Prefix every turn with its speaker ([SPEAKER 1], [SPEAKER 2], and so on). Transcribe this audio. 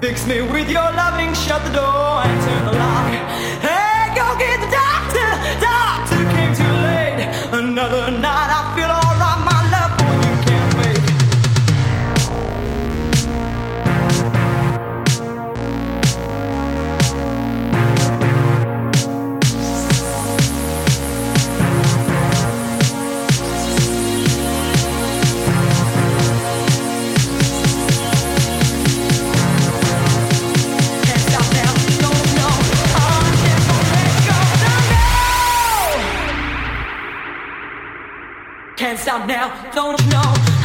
[SPEAKER 1] Fix me with your loving, shut the door and turn the lock. Hey, go get the doctor, doctor came too late. Another night stop now, don't you know.